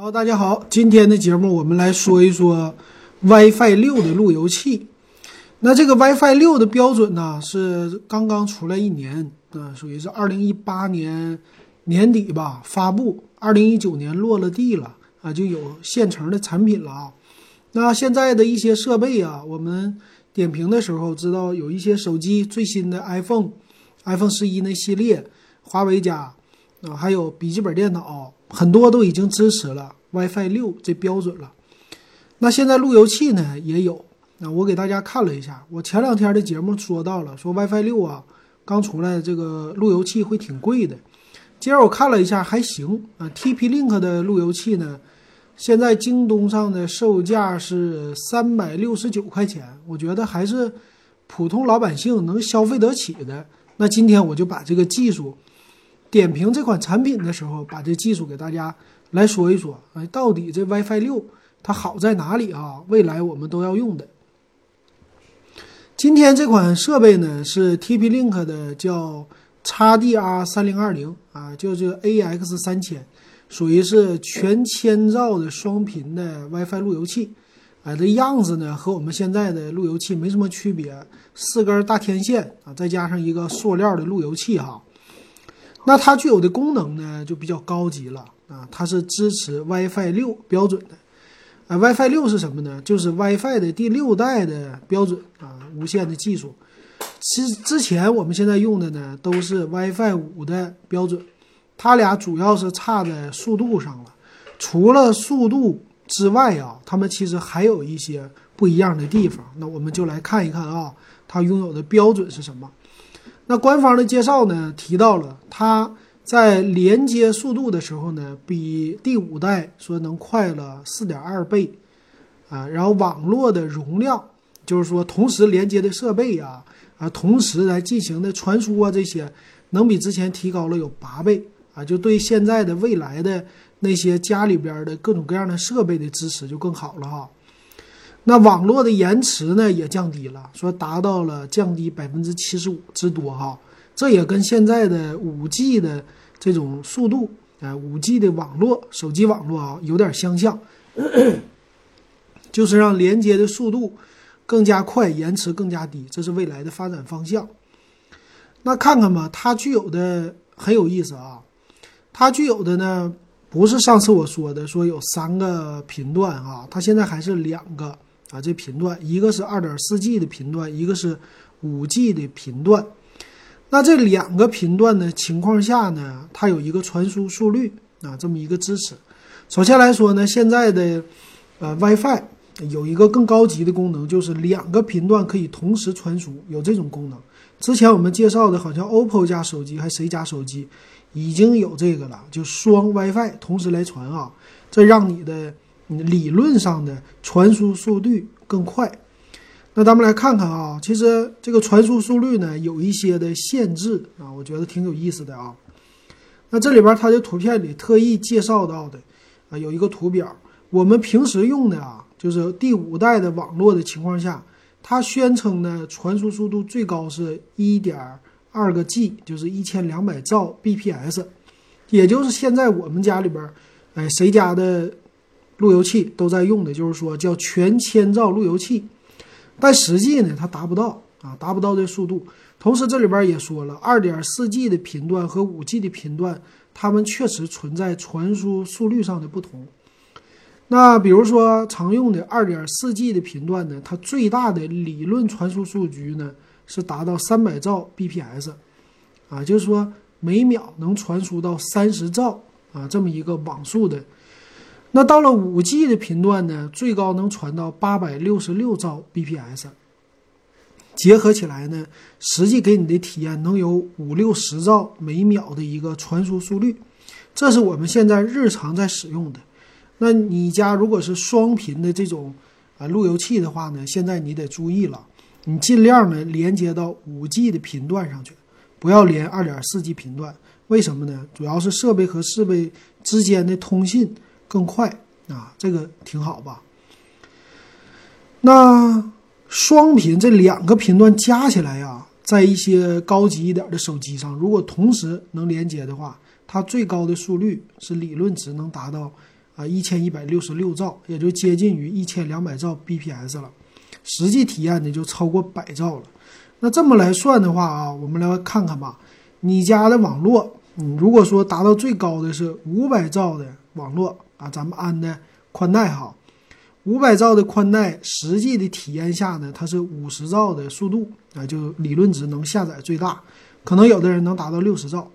好，大家好，今天的节目我们来说一说 WiFi 六的路由器。那这个 WiFi 六的标准呢是刚刚出来一年，啊，属于是二零一八年年底吧发布，二零一九年落了地了啊，就有现成的产品了啊。那现在的一些设备啊，我们点评的时候知道有一些手机最新的 iPhone、iPhone 十一那系列，华为家啊，还有笔记本电脑，很多都已经支持了 WiFi 六这标准了。那现在路由器呢也有。那我给大家看了一下，我前两天的节目说到了，说 WiFi 六啊刚出来，这个路由器会挺贵的。今儿我看了一下，还行啊。TP-Link 的路由器呢，现在京东上的售价是三百六十九块钱，我觉得还是普通老百姓能消费得起的。那今天我就把这个技术点评这款产品的时候，把这技术给大家来说一说。哎，到底这 WiFi 六它好在哪里啊？未来我们都要用的。今天这款设备呢是 TP-Link 的，叫 XDR 三零二零啊，就是 AX 三千，属于是全千兆的双频的 WiFi 路由器。啊，这样子呢和我们现在的路由器没什么区别，四根大天线啊，再加上一个塑料的路由器哈。那它具有的功能呢就比较高级了啊，它是支持 WiFi 六标准的。啊，WiFi 六是什么呢？就是 WiFi 的第六代的标准啊，无线的技术。其实之前我们现在用的呢，都是 WiFi 五的标准，它俩主要是差在速度上了。除了速度之外啊，它们其实还有一些不一样的地方。那我们就来看一看啊，它拥有的标准是什么？那官方的介绍呢，提到了它。在连接速度的时候呢，比第五代说能快了四点二倍，啊，然后网络的容量，就是说同时连接的设备啊，啊，同时来进行的传输啊，这些能比之前提高了有八倍，啊，就对现在的未来的那些家里边的各种各样的设备的支持就更好了哈。那网络的延迟呢也降低了，说达到了降低百分之七十五之多哈，这也跟现在的五 G 的。这种速度，啊，五 G 的网络，手机网络啊，有点相像，就是让连接的速度更加快，延迟更加低，这是未来的发展方向。那看看吧，它具有的很有意思啊，它具有的呢，不是上次我说的说有三个频段啊，它现在还是两个啊，这频段，一个是二点四 G 的频段，一个是五 G 的频段。那这两个频段的情况下呢，它有一个传输速率啊，这么一个支持。首先来说呢，现在的呃 WiFi 有一个更高级的功能，就是两个频段可以同时传输，有这种功能。之前我们介绍的好像 OPPO 家手机还谁家手机已经有这个了，就双 WiFi 同时来传啊，这让你的理论上的传输速率更快。那咱们来看看啊，其实这个传输速率呢有一些的限制啊，我觉得挺有意思的啊。那这里边它的图片里特意介绍到的啊，有一个图表，我们平时用的啊，就是第五代的网络的情况下，它宣称呢传输速度最高是一点二个 G，就是一千两百兆 bps，也就是现在我们家里边，哎，谁家的路由器都在用的，就是说叫全千兆路由器。但实际呢，它达不到啊，达不到这速度。同时，这里边也说了，二点四 G 的频段和五 G 的频段，它们确实存在传输速率上的不同。那比如说，常用的二点四 G 的频段呢，它最大的理论传输数据呢是达到三百兆 bps，啊，就是说每秒能传输到三十兆啊这么一个网速的。那到了五 G 的频段呢，最高能传到八百六十六兆 bps，结合起来呢，实际给你的体验能有五六十兆每秒的一个传输速率，这是我们现在日常在使用的。那你家如果是双频的这种啊路由器的话呢，现在你得注意了，你尽量呢连接到五 G 的频段上去，不要连二点四 G 频段。为什么呢？主要是设备和设备之间的通信。更快啊，这个挺好吧？那双频这两个频段加起来呀，在一些高级一点的手机上，如果同时能连接的话，它最高的速率是理论值能达到啊一千一百六十六兆，也就接近于一千两百兆 bps 了。实际体验呢就超过百兆了。那这么来算的话啊，我们来看看吧。你家的网络，嗯，如果说达到最高的是五百兆的网络啊，咱们安的宽带哈，五百兆的宽带，实际的体验下呢，它是五十兆的速度啊，就理论值能下载最大，可能有的人能达到六十兆。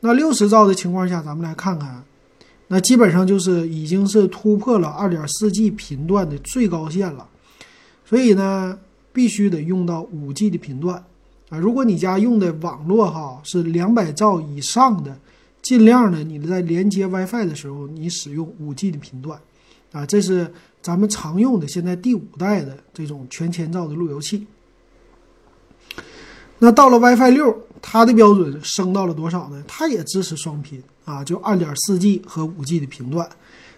那六十兆的情况下，咱们来看看，那基本上就是已经是突破了二点四 G 频段的最高线了，所以呢，必须得用到五 G 的频段。啊，如果你家用的网络哈是两百兆以上的，尽量呢你在连接 WiFi 的时候，你使用五 G 的频段，啊，这是咱们常用的现在第五代的这种全千兆的路由器。那到了 WiFi 六，它的标准升到了多少呢？它也支持双频啊，就二点四 G 和五 G 的频段。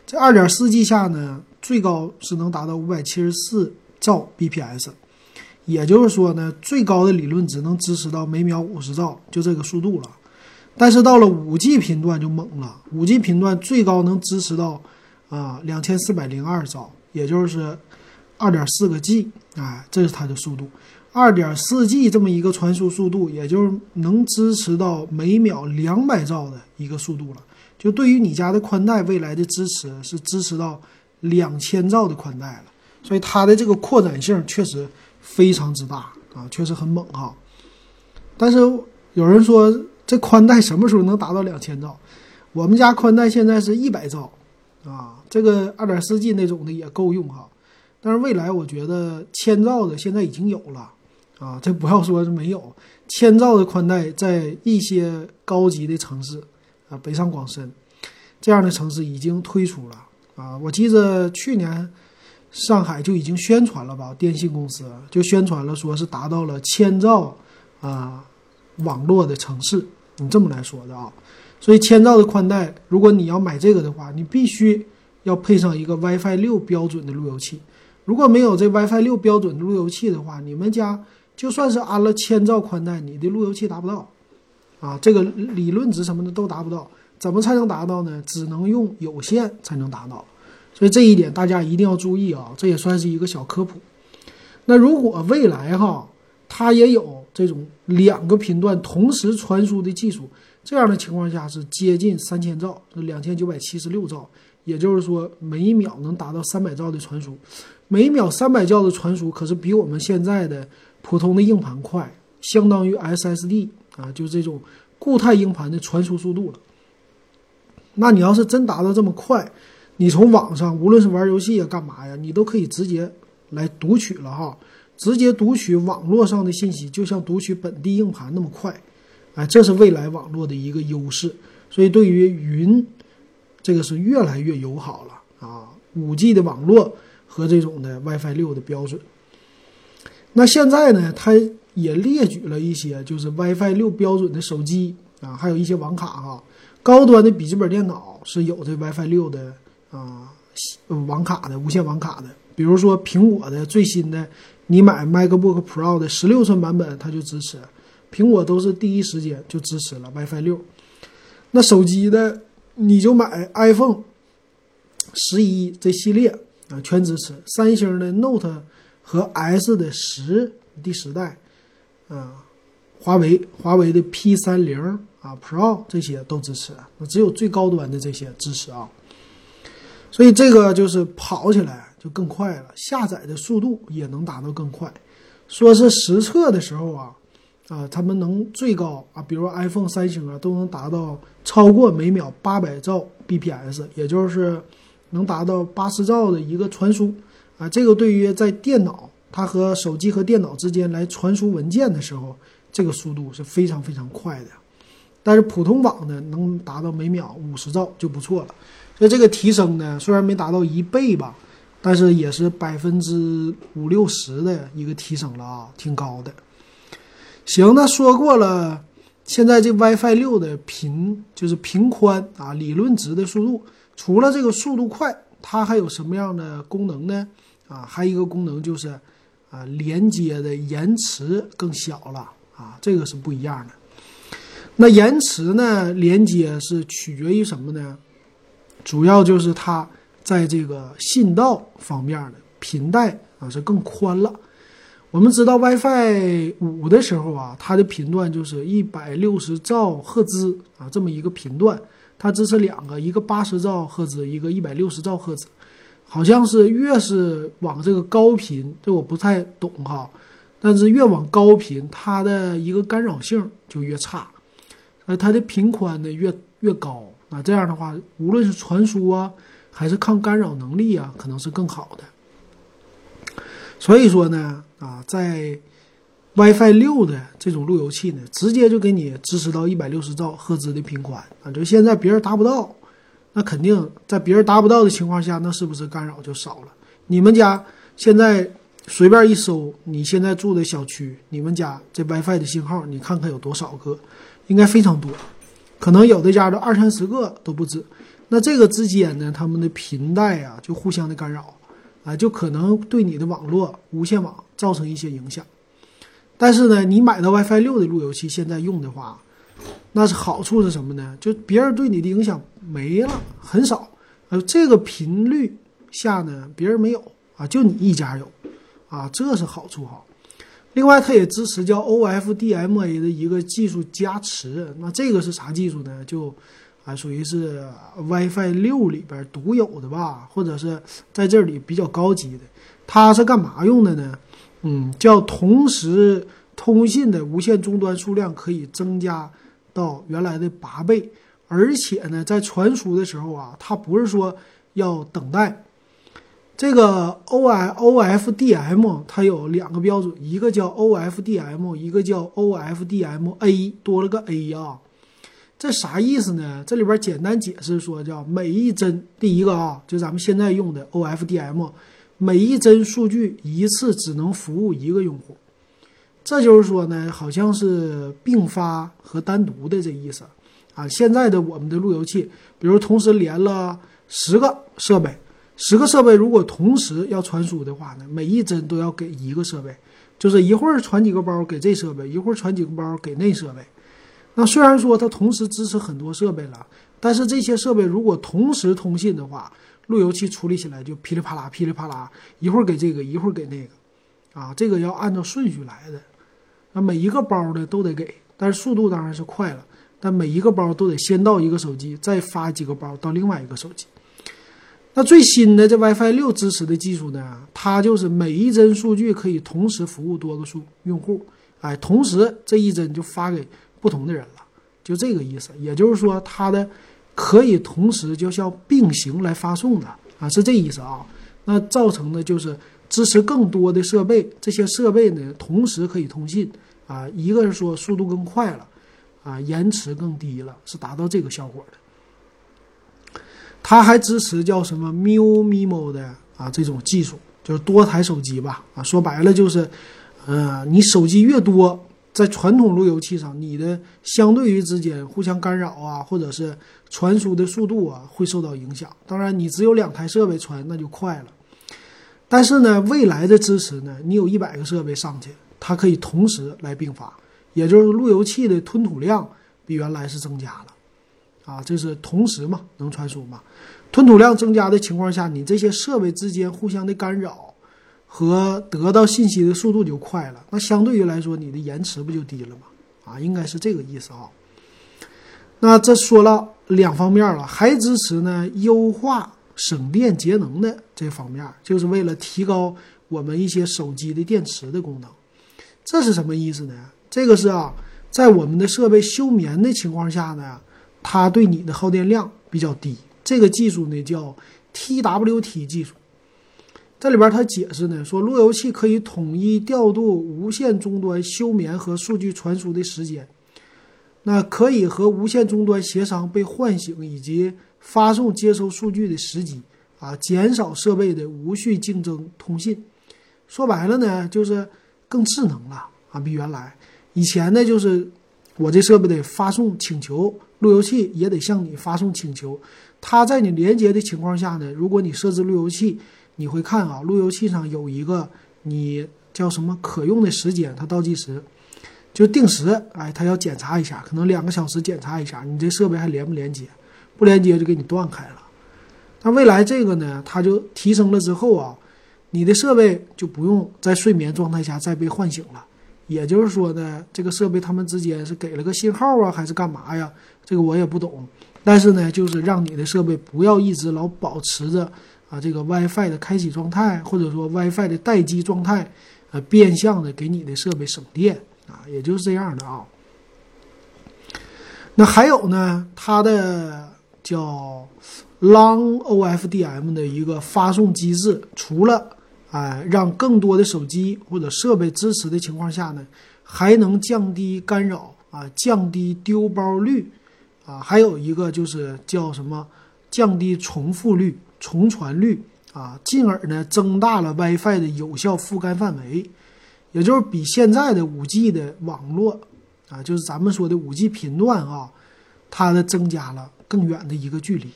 这二点四 G 下呢，最高是能达到五百七十四兆 bps。也就是说呢，最高的理论值能支持到每秒五十兆，就这个速度了。但是到了五 G 频段就猛了，五 G 频段最高能支持到啊两千四百零二兆，也就是二点四个 G，哎，这是它的速度。二点四 G 这么一个传输速度，也就是能支持到每秒两百兆的一个速度了。就对于你家的宽带未来的支持是支持到两千兆的宽带了，所以它的这个扩展性确实。非常之大啊，确实很猛哈。但是有人说，这宽带什么时候能达到两千兆？我们家宽带现在是一百兆啊，这个二点四 G 那种的也够用哈。但是未来我觉得千兆的现在已经有了啊，这不要说是没有，千兆的宽带在一些高级的城市啊，北上广深这样的城市已经推出了啊。我记得去年。上海就已经宣传了吧？电信公司就宣传了，说是达到了千兆啊网络的城市。你这么来说的啊，所以千兆的宽带，如果你要买这个的话，你必须要配上一个 WiFi 六标准的路由器。如果没有这 WiFi 六标准的路由器的话，你们家就算是安了千兆宽带，你的路由器达不到啊，这个理论值什么的都达不到。怎么才能达到呢？只能用有线才能达到。所以这一点大家一定要注意啊，这也算是一个小科普。那如果未来哈，它也有这种两个频段同时传输的技术，这样的情况下是接近三千兆，两千九百七十六兆，也就是说每一秒能达到三百兆的传输。每秒三百兆的传输可是比我们现在的普通的硬盘快，相当于 SSD 啊，就这种固态硬盘的传输速度了。那你要是真达到这么快，你从网上无论是玩游戏呀、干嘛呀，你都可以直接来读取了哈，直接读取网络上的信息，就像读取本地硬盘那么快，哎，这是未来网络的一个优势。所以对于云，这个是越来越友好了啊。五 G 的网络和这种的 WiFi 六的标准。那现在呢，它也列举了一些就是 WiFi 六标准的手机啊，还有一些网卡哈，高端的笔记本电脑是有这 WiFi 六的。啊，网卡的无线网卡的，比如说苹果的最新的，你买 MacBook Pro 的十六寸版本，它就支持。苹果都是第一时间就支持了 WiFi 六。那手机的，你就买 iPhone 十一这系列啊，全支持。三星的 Note 和 S 的十第十代，啊，华为华为的 P 三零啊 Pro 这些都支持。那只有最高端的这些支持啊。所以这个就是跑起来就更快了，下载的速度也能达到更快。说是实测的时候啊，啊，他们能最高啊，比如 iPhone、三星啊，都能达到超过每秒八百兆 bps，也就是能达到八十兆的一个传输啊。这个对于在电脑它和手机和电脑之间来传输文件的时候，这个速度是非常非常快的。但是普通网呢，能达到每秒五十兆就不错了。所以这个提升呢，虽然没达到一倍吧，但是也是百分之五六十的一个提升了啊，挺高的。行，那说过了，现在这 WiFi 六的频就是频宽啊，理论值的速度，除了这个速度快，它还有什么样的功能呢？啊，还有一个功能就是啊，连接的延迟更小了啊，这个是不一样的。那延迟呢，连接是取决于什么呢？主要就是它在这个信道方面的频带啊是更宽了。我们知道 WiFi 五的时候啊，它的频段就是一百六十兆赫兹啊，这么一个频段，它支持两个，一个八十兆赫兹，一个一百六十兆赫兹。好像是越是往这个高频，这我不太懂哈，但是越往高频，它的一个干扰性就越差，呃，它的频宽呢越越高，那这样的话，无论是传输啊，还是抗干扰能力啊，可能是更好的。所以说呢，啊，在 WiFi 六的这种路由器呢，直接就给你支持到一百六十兆赫兹的频宽啊，就现在别人达不到，那肯定在别人达不到的情况下，那是不是干扰就少了？你们家现在随便一搜，你现在住的小区，你们家这 WiFi 的信号，你看看有多少个？应该非常多，可能有的家都二三十个都不止。那这个之间呢，他们的频带啊，就互相的干扰。啊，就可能对你的网络无线网造成一些影响。但是呢，你买的 WiFi 六的路由器现在用的话，那是好处是什么呢？就别人对你的影响没了，很少。呃，这个频率下呢，别人没有啊，就你一家有啊，这是好处哈。另外，它也支持叫 OFDMA 的一个技术加持。那这个是啥技术呢？就啊，属于是 WiFi 六里边独有的吧，或者是在这里比较高级的。它是干嘛用的呢？嗯，叫同时通信的无线终端数量可以增加到原来的八倍，而且呢，在传输的时候啊，它不是说要等待。这个 O I O F D M 它有两个标准，一个叫 O F D M，一个叫 O F D M A，多了个 A 啊。这啥意思呢？这里边简单解释说，叫每一帧，第一个啊，就咱们现在用的 OFDM，每一帧数据一次只能服务一个用户。这就是说呢，好像是并发和单独的这意思啊。现在的我们的路由器，比如同时连了十个设备，十个设备如果同时要传输的话呢，每一帧都要给一个设备，就是一会儿传几个包给这设备，一会儿传几个包给那设备。那虽然说它同时支持很多设备了，但是这些设备如果同时通信的话，路由器处理起来就噼里啪啦、噼里啪啦，一会儿给这个，一会儿给那个，啊，这个要按照顺序来的。那每一个包呢都得给，但是速度当然是快了，但每一个包都得先到一个手机，再发几个包到另外一个手机。那最新的这 WiFi 六支持的技术呢，它就是每一帧数据可以同时服务多个数用户，哎，同时这一帧就发给。不同的人了，就这个意思。也就是说，它的可以同时就像并行来发送的啊，是这意思啊。那造成的就是支持更多的设备，这些设备呢同时可以通信啊。一个是说速度更快了啊，延迟更低了，是达到这个效果的。它还支持叫什么 Mu MIMO 的啊这种技术，就是多台手机吧啊。说白了就是，呃，你手机越多。在传统路由器上，你的相对于之间互相干扰啊，或者是传输的速度啊，会受到影响。当然，你只有两台设备传，那就快了。但是呢，未来的支持呢，你有一百个设备上去，它可以同时来并发，也就是路由器的吞吐量比原来是增加了。啊，这是同时嘛，能传输嘛？吞吐量增加的情况下，你这些设备之间互相的干扰。和得到信息的速度就快了，那相对于来说，你的延迟不就低了吗？啊，应该是这个意思啊。那这说了两方面了，还支持呢优化省电节能的这方面，就是为了提高我们一些手机的电池的功能。这是什么意思呢？这个是啊，在我们的设备休眠的情况下呢，它对你的耗电量比较低。这个技术呢叫 TWT 技术。这里边他解释呢，说路由器可以统一调度无线终端休眠和数据传输的时间，那可以和无线终端协商被唤醒以及发送接收数据的时机，啊，减少设备的无序竞争通信。说白了呢，就是更智能了啊，比原来以前呢，就是我这设备得发送请求，路由器也得向你发送请求。它在你连接的情况下呢，如果你设置路由器。你会看啊，路由器上有一个你叫什么可用的时间，它倒计时，就定时，哎，它要检查一下，可能两个小时检查一下，你这设备还连不连接，不连接就给你断开了。那未来这个呢，它就提升了之后啊，你的设备就不用在睡眠状态下再被唤醒了。也就是说呢，这个设备它们之间是给了个信号啊，还是干嘛呀？这个我也不懂。但是呢，就是让你的设备不要一直老保持着啊这个 WiFi 的开启状态，或者说 WiFi 的待机状态，呃，变相的给你的设备省电啊，也就是这样的啊。那还有呢，它的叫 Long OFDM 的一个发送机制，除了哎让更多的手机或者设备支持的情况下呢，还能降低干扰啊，降低丢包率。啊，还有一个就是叫什么，降低重复率、重传率啊，进而呢增大了 WiFi 的有效覆盖范围，也就是比现在的 5G 的网络啊，就是咱们说的 5G 频段啊，它的增加了更远的一个距离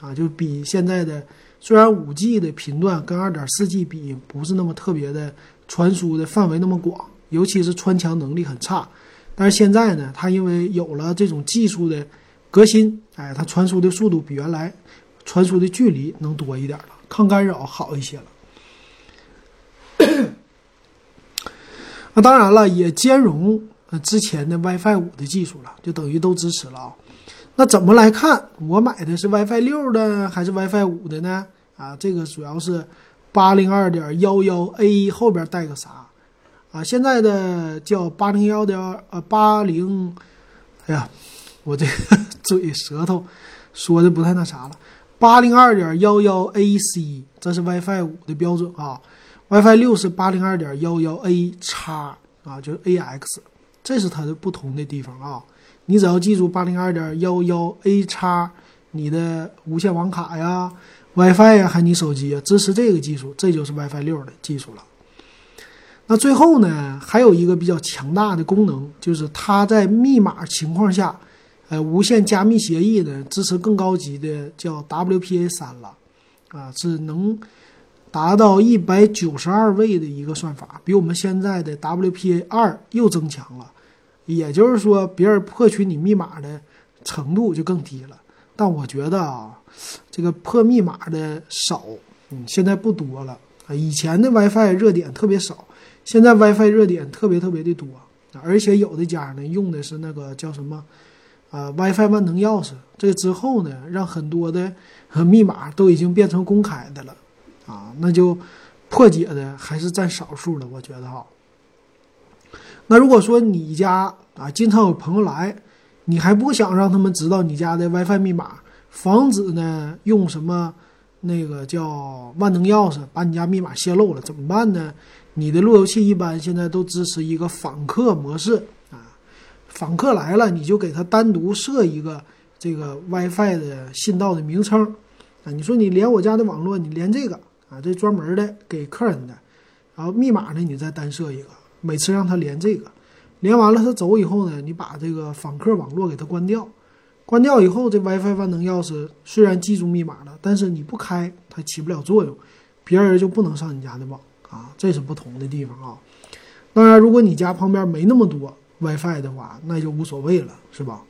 啊，就比现在的虽然 5G 的频段跟 2.4G 比不是那么特别的传输的范围那么广，尤其是穿墙能力很差，但是现在呢，它因为有了这种技术的。革新，哎，它传输的速度比原来传输的距离能多一点了，抗干扰好一些了。那当然了，也兼容呃之前的 WiFi 五的技术了，就等于都支持了啊。那怎么来看？我买的是 WiFi 六的还是 WiFi 五的呢？啊，这个主要是八零二点幺幺 A 后边带个啥？啊，现在的叫八零幺点呃八零，哎呀。我这个 嘴舌头说的不太那啥了，八零二点幺幺 AC 这是 WiFi 五的标准啊，WiFi 六是八零二点幺幺 A 叉啊，就是 AX，这是它的不同的地方啊。你只要记住八零二点幺幺 A 叉，你的无线网卡呀、WiFi 呀，还你手机啊，支持这个技术，这就是 WiFi 六的技术了。那最后呢，还有一个比较强大的功能，就是它在密码情况下。呃，无线加密协议呢，支持更高级的叫 WPA 三了，啊，是能达到一百九十二位的一个算法，比我们现在的 WPA 二又增强了。也就是说，别人破取你密码的程度就更低了。但我觉得啊，这个破密码的少，嗯，现在不多了啊。以前的 WiFi 热点特别少，现在 WiFi 热点特别特别的多，而且有的家呢用的是那个叫什么？啊，WiFi 万能钥匙，这之后呢，让很多的和密码都已经变成公开的了，啊，那就破解的还是占少数的，我觉得哈。那如果说你家啊经常有朋友来，你还不想让他们知道你家的 WiFi 密码，防止呢用什么那个叫万能钥匙把你家密码泄露了，怎么办呢？你的路由器一般现在都支持一个访客模式。访客来了，你就给他单独设一个这个 WiFi 的信道的名称啊。你说你连我家的网络，你连这个啊，这专门的给客人的。然后密码呢，你再单设一个，每次让他连这个。连完了他走以后呢，你把这个访客网络给他关掉。关掉以后，这 WiFi 万能钥匙虽然记住密码了，但是你不开它起不了作用，别人就不能上你家的网啊。这是不同的地方啊。当然，如果你家旁边没那么多。WiFi 的话，那就无所谓了，是吧？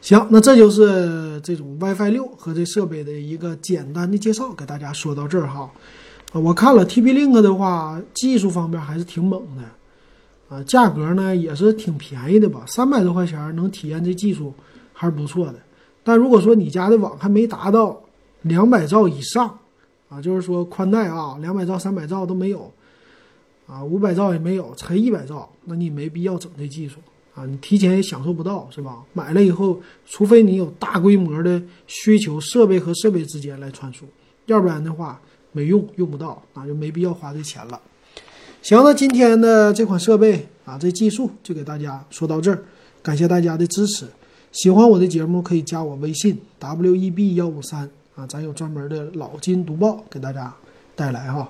行，那这就是这种 WiFi 六和这设备的一个简单的介绍，给大家说到这儿哈。啊，我看了 TP-Link 的话，技术方面还是挺猛的，啊，价格呢也是挺便宜的吧，三百多块钱能体验这技术还是不错的。但如果说你家的网还没达到两百兆以上，啊，就是说宽带啊，两百兆、三百兆都没有。啊，五百兆也没有，才一百兆，那你没必要整这技术啊，你提前也享受不到，是吧？买了以后，除非你有大规模的需求，设备和设备之间来传输，要不然的话没用，用不到啊，就没必要花这钱了。行，那今天的这款设备啊，这技术就给大家说到这儿，感谢大家的支持。喜欢我的节目可以加我微信 w e b 幺五三啊，咱有专门的老金读报给大家带来哈。